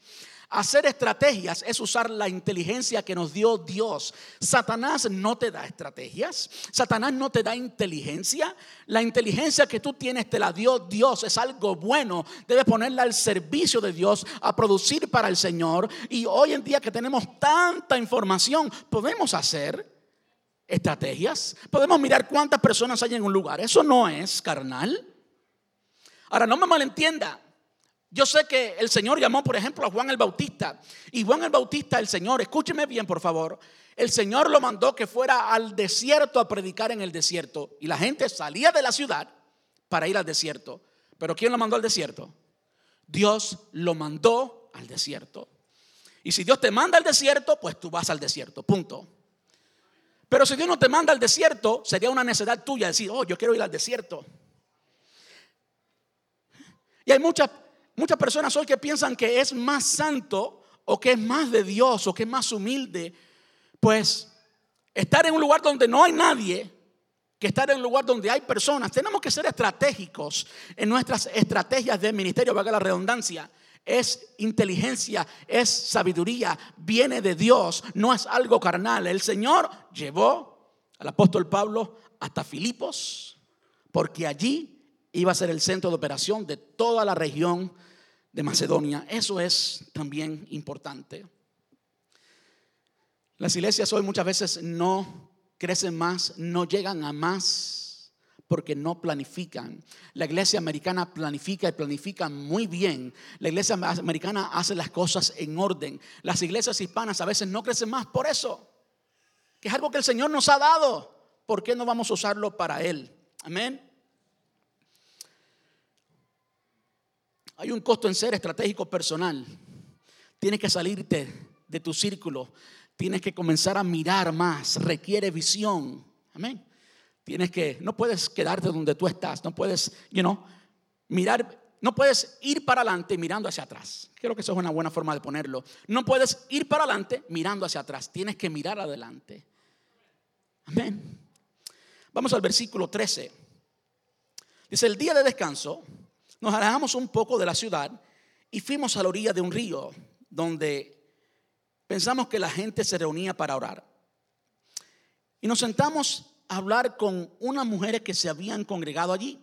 Hacer estrategias es usar la inteligencia que nos dio Dios. Satanás no te da estrategias. Satanás no te da inteligencia. La inteligencia que tú tienes te la dio Dios. Es algo bueno. Debes ponerla al servicio de Dios, a producir para el Señor. Y hoy en día que tenemos tanta información, podemos hacer estrategias. Podemos mirar cuántas personas hay en un lugar. Eso no es carnal. Ahora, no me malentienda. Yo sé que el Señor llamó, por ejemplo, a Juan el Bautista. Y Juan el Bautista, el Señor, escúcheme bien, por favor. El Señor lo mandó que fuera al desierto a predicar en el desierto. Y la gente salía de la ciudad para ir al desierto. Pero ¿quién lo mandó al desierto? Dios lo mandó al desierto. Y si Dios te manda al desierto, pues tú vas al desierto. Punto. Pero si Dios no te manda al desierto, sería una necesidad tuya decir, oh, yo quiero ir al desierto. Y hay muchas, muchas personas hoy que piensan que es más santo o que es más de Dios o que es más humilde, pues estar en un lugar donde no hay nadie que estar en un lugar donde hay personas. Tenemos que ser estratégicos en nuestras estrategias de ministerio, valga la redundancia es inteligencia, es sabiduría, viene de Dios, no es algo carnal. El Señor llevó al apóstol Pablo hasta Filipos, porque allí iba a ser el centro de operación de toda la región de Macedonia. Eso es también importante. Las iglesias hoy muchas veces no crecen más, no llegan a más porque no planifican. La iglesia americana planifica y planifica muy bien. La iglesia americana hace las cosas en orden. Las iglesias hispanas a veces no crecen más por eso. Que es algo que el Señor nos ha dado. ¿Por qué no vamos a usarlo para Él? Amén. Hay un costo en ser estratégico personal. Tienes que salirte de tu círculo. Tienes que comenzar a mirar más. Requiere visión. Amén. Tienes que, no puedes quedarte donde tú estás, no puedes, you know, mirar, no puedes ir para adelante mirando hacia atrás. Creo que eso es una buena forma de ponerlo. No puedes ir para adelante mirando hacia atrás, tienes que mirar adelante. Amén. Vamos al versículo 13. Dice, el día de descanso nos alejamos un poco de la ciudad y fuimos a la orilla de un río donde pensamos que la gente se reunía para orar. Y nos sentamos hablar con unas mujeres que se habían congregado allí.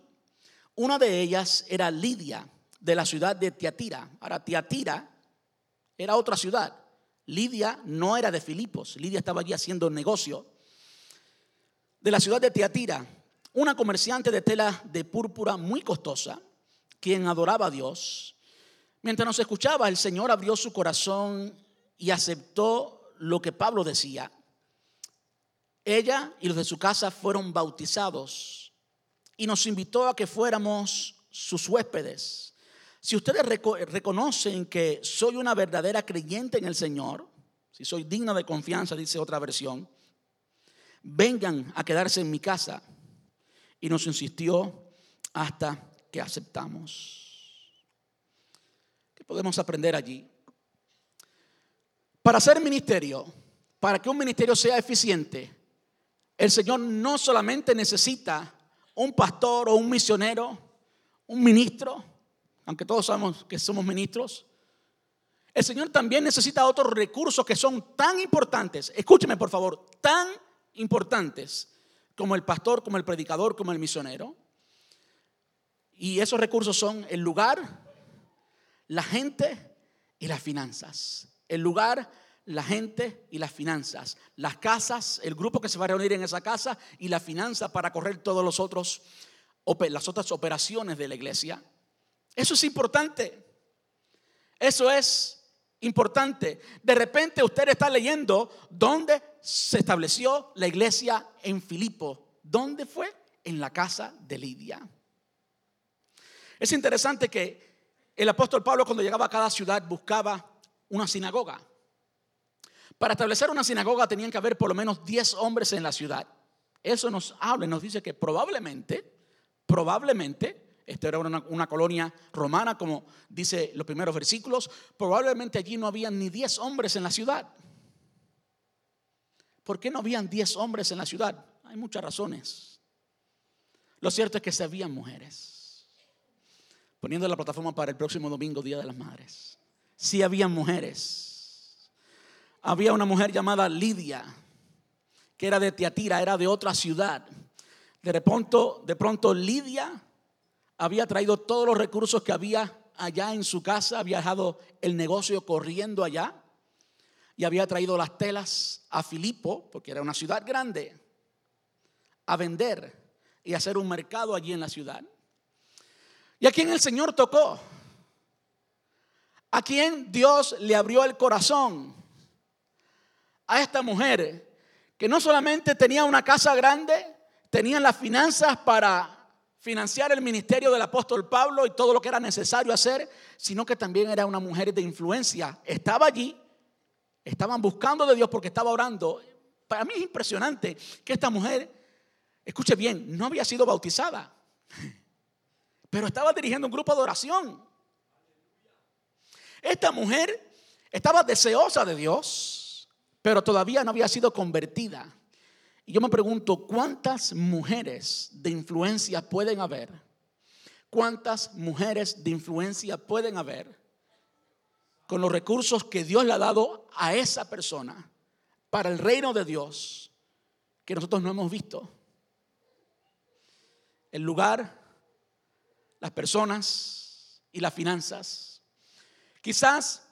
Una de ellas era Lidia, de la ciudad de Tiatira. Ahora, Tiatira era otra ciudad. Lidia no era de Filipos. Lidia estaba allí haciendo negocio. De la ciudad de Tiatira, una comerciante de tela de púrpura muy costosa, quien adoraba a Dios. Mientras nos escuchaba, el Señor abrió su corazón y aceptó lo que Pablo decía. Ella y los de su casa fueron bautizados y nos invitó a que fuéramos sus huéspedes. Si ustedes reconocen que soy una verdadera creyente en el Señor, si soy digna de confianza, dice otra versión, vengan a quedarse en mi casa. Y nos insistió hasta que aceptamos. ¿Qué podemos aprender allí? Para hacer ministerio, para que un ministerio sea eficiente, el Señor no solamente necesita un pastor o un misionero, un ministro, aunque todos sabemos que somos ministros. El Señor también necesita otros recursos que son tan importantes, escúcheme por favor, tan importantes como el pastor, como el predicador, como el misionero. Y esos recursos son el lugar, la gente y las finanzas. El lugar, la gente y las finanzas. Las casas, el grupo que se va a reunir en esa casa y la finanza para correr todos los otros las otras operaciones de la iglesia. Eso es importante. Eso es importante. De repente usted está leyendo dónde se estableció la iglesia en Filipo. ¿Dónde fue? En la casa de Lidia. Es interesante que el apóstol Pablo cuando llegaba a cada ciudad buscaba una sinagoga. Para establecer una sinagoga tenían que haber por lo menos 10 hombres en la ciudad. Eso nos habla nos dice que probablemente, probablemente, esta era una, una, colonia romana, como dice los primeros versículos, probablemente allí no habían ni 10 hombres en la ciudad. ¿Por qué no habían 10 hombres en la ciudad? Hay muchas razones. Lo cierto es que se habían mujeres. Poniendo la plataforma para el próximo domingo, Día de las Madres. Sí habían mujeres había una mujer llamada Lidia, que era de Tiatira, era de otra ciudad. De pronto, de pronto Lidia había traído todos los recursos que había allá en su casa, había dejado el negocio corriendo allá y había traído las telas a Filipo, porque era una ciudad grande, a vender y hacer un mercado allí en la ciudad. Y a quien el Señor tocó, a quien Dios le abrió el corazón a esta mujer que no solamente tenía una casa grande, tenían las finanzas para financiar el ministerio del apóstol Pablo y todo lo que era necesario hacer, sino que también era una mujer de influencia. Estaba allí, estaban buscando de Dios porque estaba orando. Para mí es impresionante que esta mujer, escuche bien, no había sido bautizada, pero estaba dirigiendo un grupo de oración. Esta mujer estaba deseosa de Dios pero todavía no había sido convertida. Y yo me pregunto, ¿cuántas mujeres de influencia pueden haber? ¿Cuántas mujeres de influencia pueden haber con los recursos que Dios le ha dado a esa persona para el reino de Dios que nosotros no hemos visto? El lugar, las personas y las finanzas. Quizás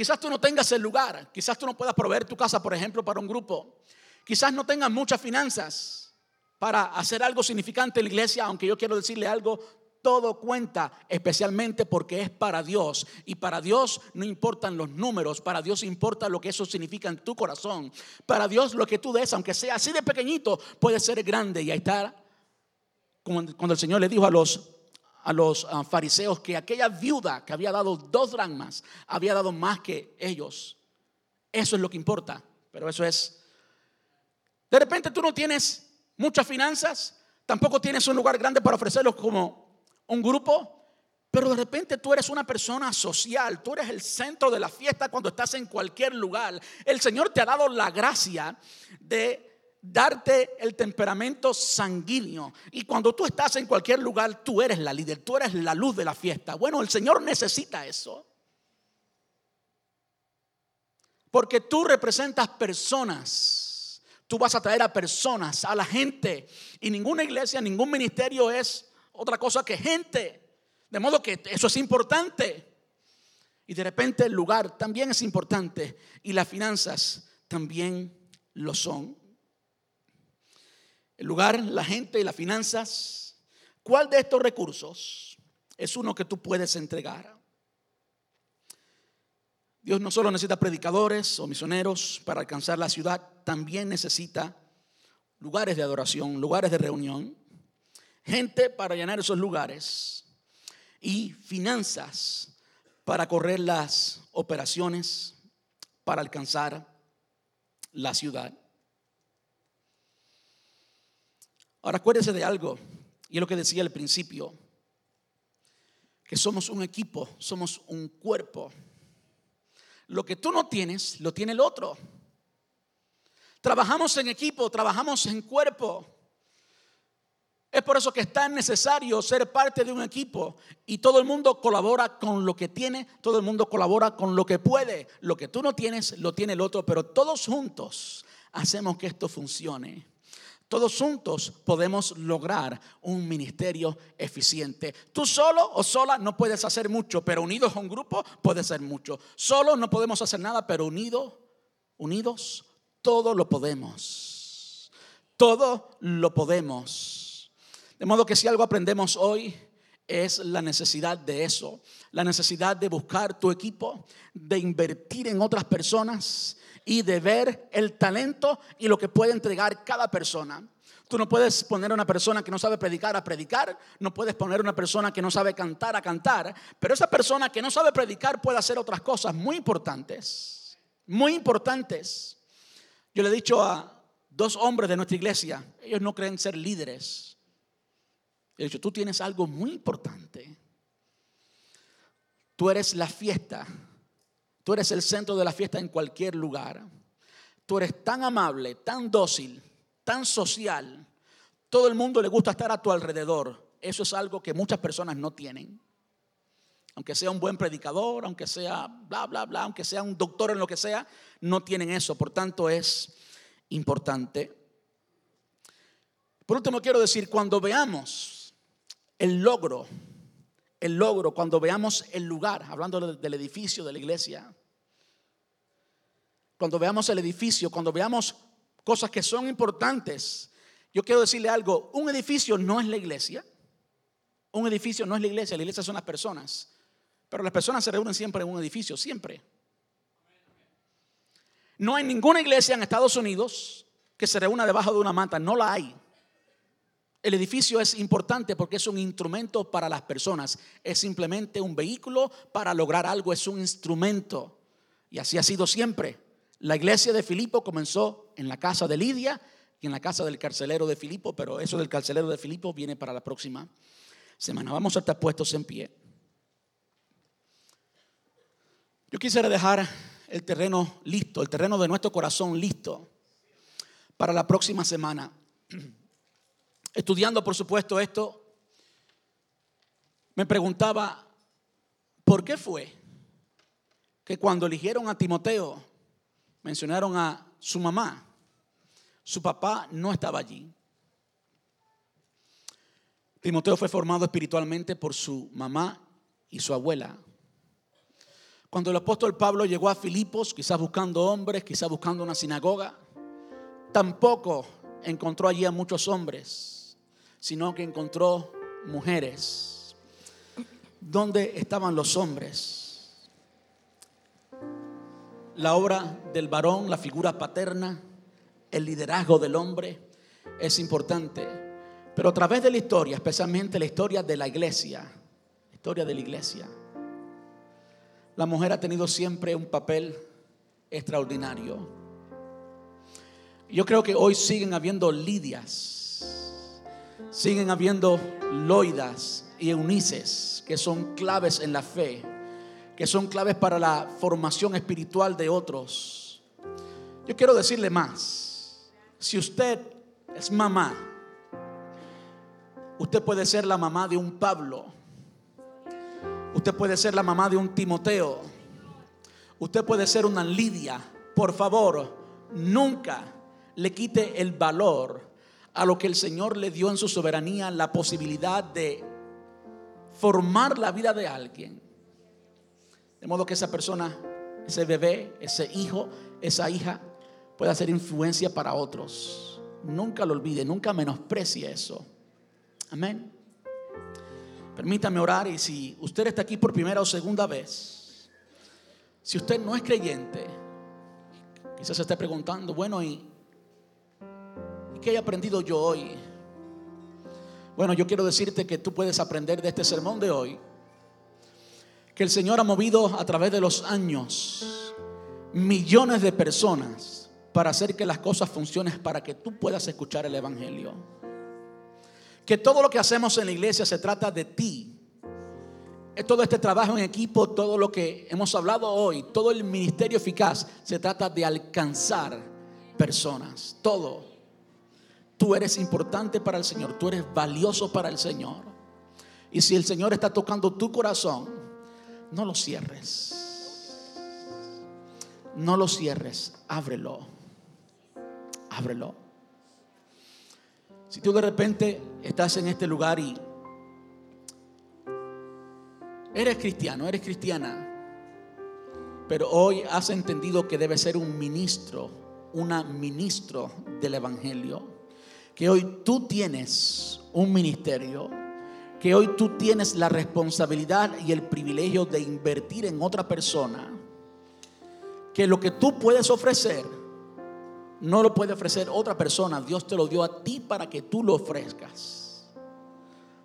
Quizás tú no tengas el lugar, quizás tú no puedas proveer tu casa, por ejemplo, para un grupo. Quizás no tengas muchas finanzas para hacer algo significante en la iglesia, aunque yo quiero decirle algo, todo cuenta, especialmente porque es para Dios. Y para Dios no importan los números, para Dios importa lo que eso significa en tu corazón. Para Dios lo que tú des, aunque sea así de pequeñito, puede ser grande. Y ahí está, cuando el Señor le dijo a los a los ah, fariseos que aquella viuda que había dado dos dracmas había dado más que ellos. Eso es lo que importa, pero eso es... De repente tú no tienes muchas finanzas, tampoco tienes un lugar grande para ofrecerlos como un grupo, pero de repente tú eres una persona social, tú eres el centro de la fiesta cuando estás en cualquier lugar. El Señor te ha dado la gracia de darte el temperamento sanguíneo. Y cuando tú estás en cualquier lugar, tú eres la líder, tú eres la luz de la fiesta. Bueno, el Señor necesita eso. Porque tú representas personas, Tú vas a traer a personas, a la gente. Y ninguna iglesia, ningún ministerio es otra cosa que gente. De modo que eso es importante. Y de repente el lugar también es importante. Y las finanzas también lo son. El lugar, la gente y las finanzas. ¿Cuál de estos recursos es uno que tú puedes entregar? Dios no solo necesita predicadores o misioneros para alcanzar la ciudad, también necesita lugares de adoración, lugares de reunión, gente para llenar esos lugares y finanzas para correr las operaciones para alcanzar la ciudad. Ahora acuérdese de algo, y es lo que decía al principio, que somos un equipo, somos un cuerpo. Lo que tú no tienes, lo tiene el otro. Trabajamos en equipo, trabajamos en cuerpo. Es por eso que es tan necesario ser parte de un equipo y todo el mundo colabora con lo que tiene, todo el mundo colabora con lo que puede. Lo que tú no tienes, lo tiene el otro, pero todos juntos hacemos que esto funcione. Todos juntos podemos lograr un ministerio eficiente. Tú solo o sola no puedes hacer mucho, pero unidos a un grupo puede ser mucho. Solo no podemos hacer nada, pero unidos, unidos, todo lo podemos. Todo lo podemos. De modo que si algo aprendemos hoy es la necesidad de eso, la necesidad de buscar tu equipo, de invertir en otras personas y de ver el talento y lo que puede entregar cada persona. Tú no puedes poner a una persona que no sabe predicar a predicar, no puedes poner a una persona que no sabe cantar a cantar, pero esa persona que no sabe predicar puede hacer otras cosas muy importantes, muy importantes. Yo le he dicho a dos hombres de nuestra iglesia, ellos no creen ser líderes. He dicho, tú tienes algo muy importante. Tú eres la fiesta Tú eres el centro de la fiesta en cualquier lugar. Tú eres tan amable, tan dócil, tan social. Todo el mundo le gusta estar a tu alrededor. Eso es algo que muchas personas no tienen. Aunque sea un buen predicador, aunque sea bla, bla, bla, aunque sea un doctor en lo que sea, no tienen eso. Por tanto, es importante. Por último, quiero decir, cuando veamos el logro el logro, cuando veamos el lugar, hablando del edificio de la iglesia, cuando veamos el edificio, cuando veamos cosas que son importantes, yo quiero decirle algo, un edificio no es la iglesia, un edificio no es la iglesia, la iglesia son las personas, pero las personas se reúnen siempre en un edificio, siempre. No hay ninguna iglesia en Estados Unidos que se reúna debajo de una manta, no la hay. El edificio es importante porque es un instrumento para las personas. Es simplemente un vehículo para lograr algo, es un instrumento. Y así ha sido siempre. La iglesia de Filipo comenzó en la casa de Lidia y en la casa del carcelero de Filipo, pero eso del carcelero de Filipo viene para la próxima semana. Vamos a estar puestos en pie. Yo quisiera dejar el terreno listo, el terreno de nuestro corazón listo para la próxima semana. estudiando por supuesto esto, me preguntaba, ¿por qué fue que cuando eligieron a Timoteo, mencionaron a su mamá, su papá no estaba allí? Timoteo fue formado espiritualmente por su mamá y su abuela. Cuando el apóstol Pablo llegó a Filipos, quizás buscando hombres, quizás buscando una sinagoga, tampoco encontró allí a muchos hombres sino que encontró mujeres. ¿Dónde estaban los hombres? La obra del varón, la figura paterna, el liderazgo del hombre es importante. Pero a través de la historia, especialmente la historia de la iglesia, la historia de la iglesia, la mujer ha tenido siempre un papel extraordinario. Yo creo que hoy siguen habiendo Lidias siguen habiendo loidas y eunices que son claves en la fe, que son claves para la formación espiritual de otros. Yo quiero decirle más. Si usted es mamá, usted puede ser la mamá de un Pablo. Usted puede ser la mamá de un Timoteo. Usted puede ser una Lidia. Por favor, nunca le quite el valor a lo que el Señor le dio en su soberanía, la posibilidad de formar la vida de alguien. De modo que esa persona, ese bebé, ese hijo, esa hija, pueda hacer influencia para otros. Nunca lo olvide, nunca menosprecie eso. Amén. Permítame orar y si usted está aquí por primera o segunda vez, si usted no es creyente, quizás se esté preguntando, bueno, ¿y, qué he aprendido yo hoy? Bueno, yo quiero decirte que tú puedes aprender de este sermón de hoy, que el Señor ha movido a través de los años millones de personas para hacer que las cosas funcionen, para que tú puedas escuchar el Evangelio que todo lo que hacemos en la iglesia se trata de ti. Todo este trabajo en equipo, todo lo que hemos hablado hoy, todo el ministerio eficaz, se trata de alcanzar personas. Todo. Tú eres importante para el Señor, tú eres valioso para el Señor. Y si el Señor está tocando tu corazón, no lo cierres. No lo cierres, ábrelo. Ábrelo. Si tú de repente estás en este lugar y eres cristiano, eres cristiana, pero hoy has entendido que debes ser un ministro, una ministro del Evangelio, que hoy tú tienes un ministerio, que hoy tú tienes la responsabilidad y el privilegio de invertir en otra persona, que lo que tú puedes ofrecer, no lo puede ofrecer otra persona. Dios te lo dio a ti para que tú lo ofrezcas.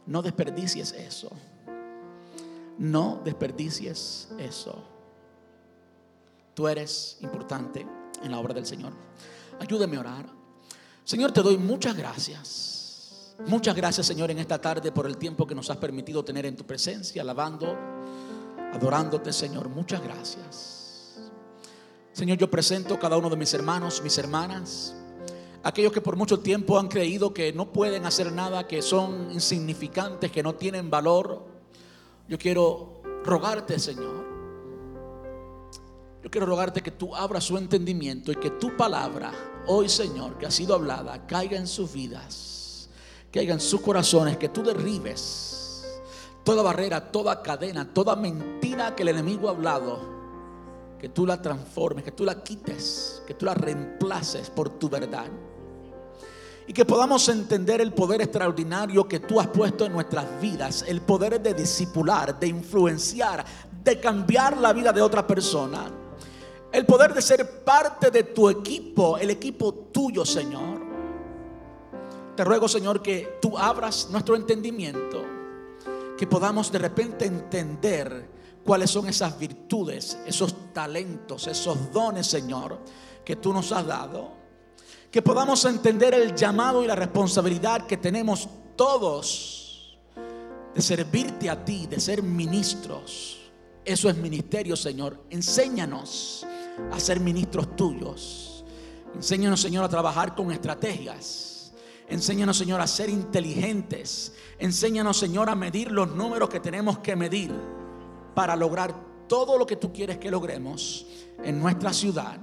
No desperdicies eso. No desperdicies eso. Tú eres importante en la obra del Señor. Ayúdame a orar. Señor, te doy muchas gracias. Muchas gracias, Señor, en esta tarde por el tiempo que nos has permitido tener en tu presencia, alabando, adorándote, Señor. Muchas gracias. Señor, yo presento cada uno de mis hermanos, mis hermanas, aquellos que por mucho tiempo han creído que no pueden hacer nada, que son insignificantes, que no tienen valor. Yo quiero rogarte, Señor. Yo quiero rogarte que tú abras su entendimiento y que tu palabra, hoy, Señor, que ha sido hablada, caiga en sus vidas, caiga en sus corazones, que tú derribes toda barrera, toda cadena, toda mentira que el enemigo ha hablado que tú la transformes, que tú la quites, que tú la reemplaces por tu verdad. Y que podamos entender el poder extraordinario que tú has puesto en nuestras vidas, el poder de discipular, de influenciar, de cambiar la vida de otra persona. El poder de ser parte de tu equipo, el equipo tuyo, Señor. Te ruego, Señor, que tú abras nuestro entendimiento, que podamos de repente entender cuáles son esas virtudes, esos talentos, esos dones, Señor, que tú nos has dado. Que podamos entender el llamado y la responsabilidad que tenemos todos de servirte a ti, de ser ministros. Eso es ministerio, Señor. Enséñanos a ser ministros tuyos. Enséñanos, Señor, a trabajar con estrategias. Enséñanos, Señor, a ser inteligentes. Enséñanos, Señor, a medir los números que tenemos que medir para lograr todo lo que tú quieres que logremos en nuestra ciudad.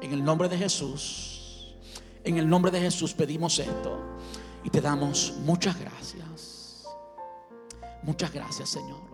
En el nombre de Jesús, en el nombre de Jesús pedimos esto y te damos muchas gracias. Muchas gracias, Señor.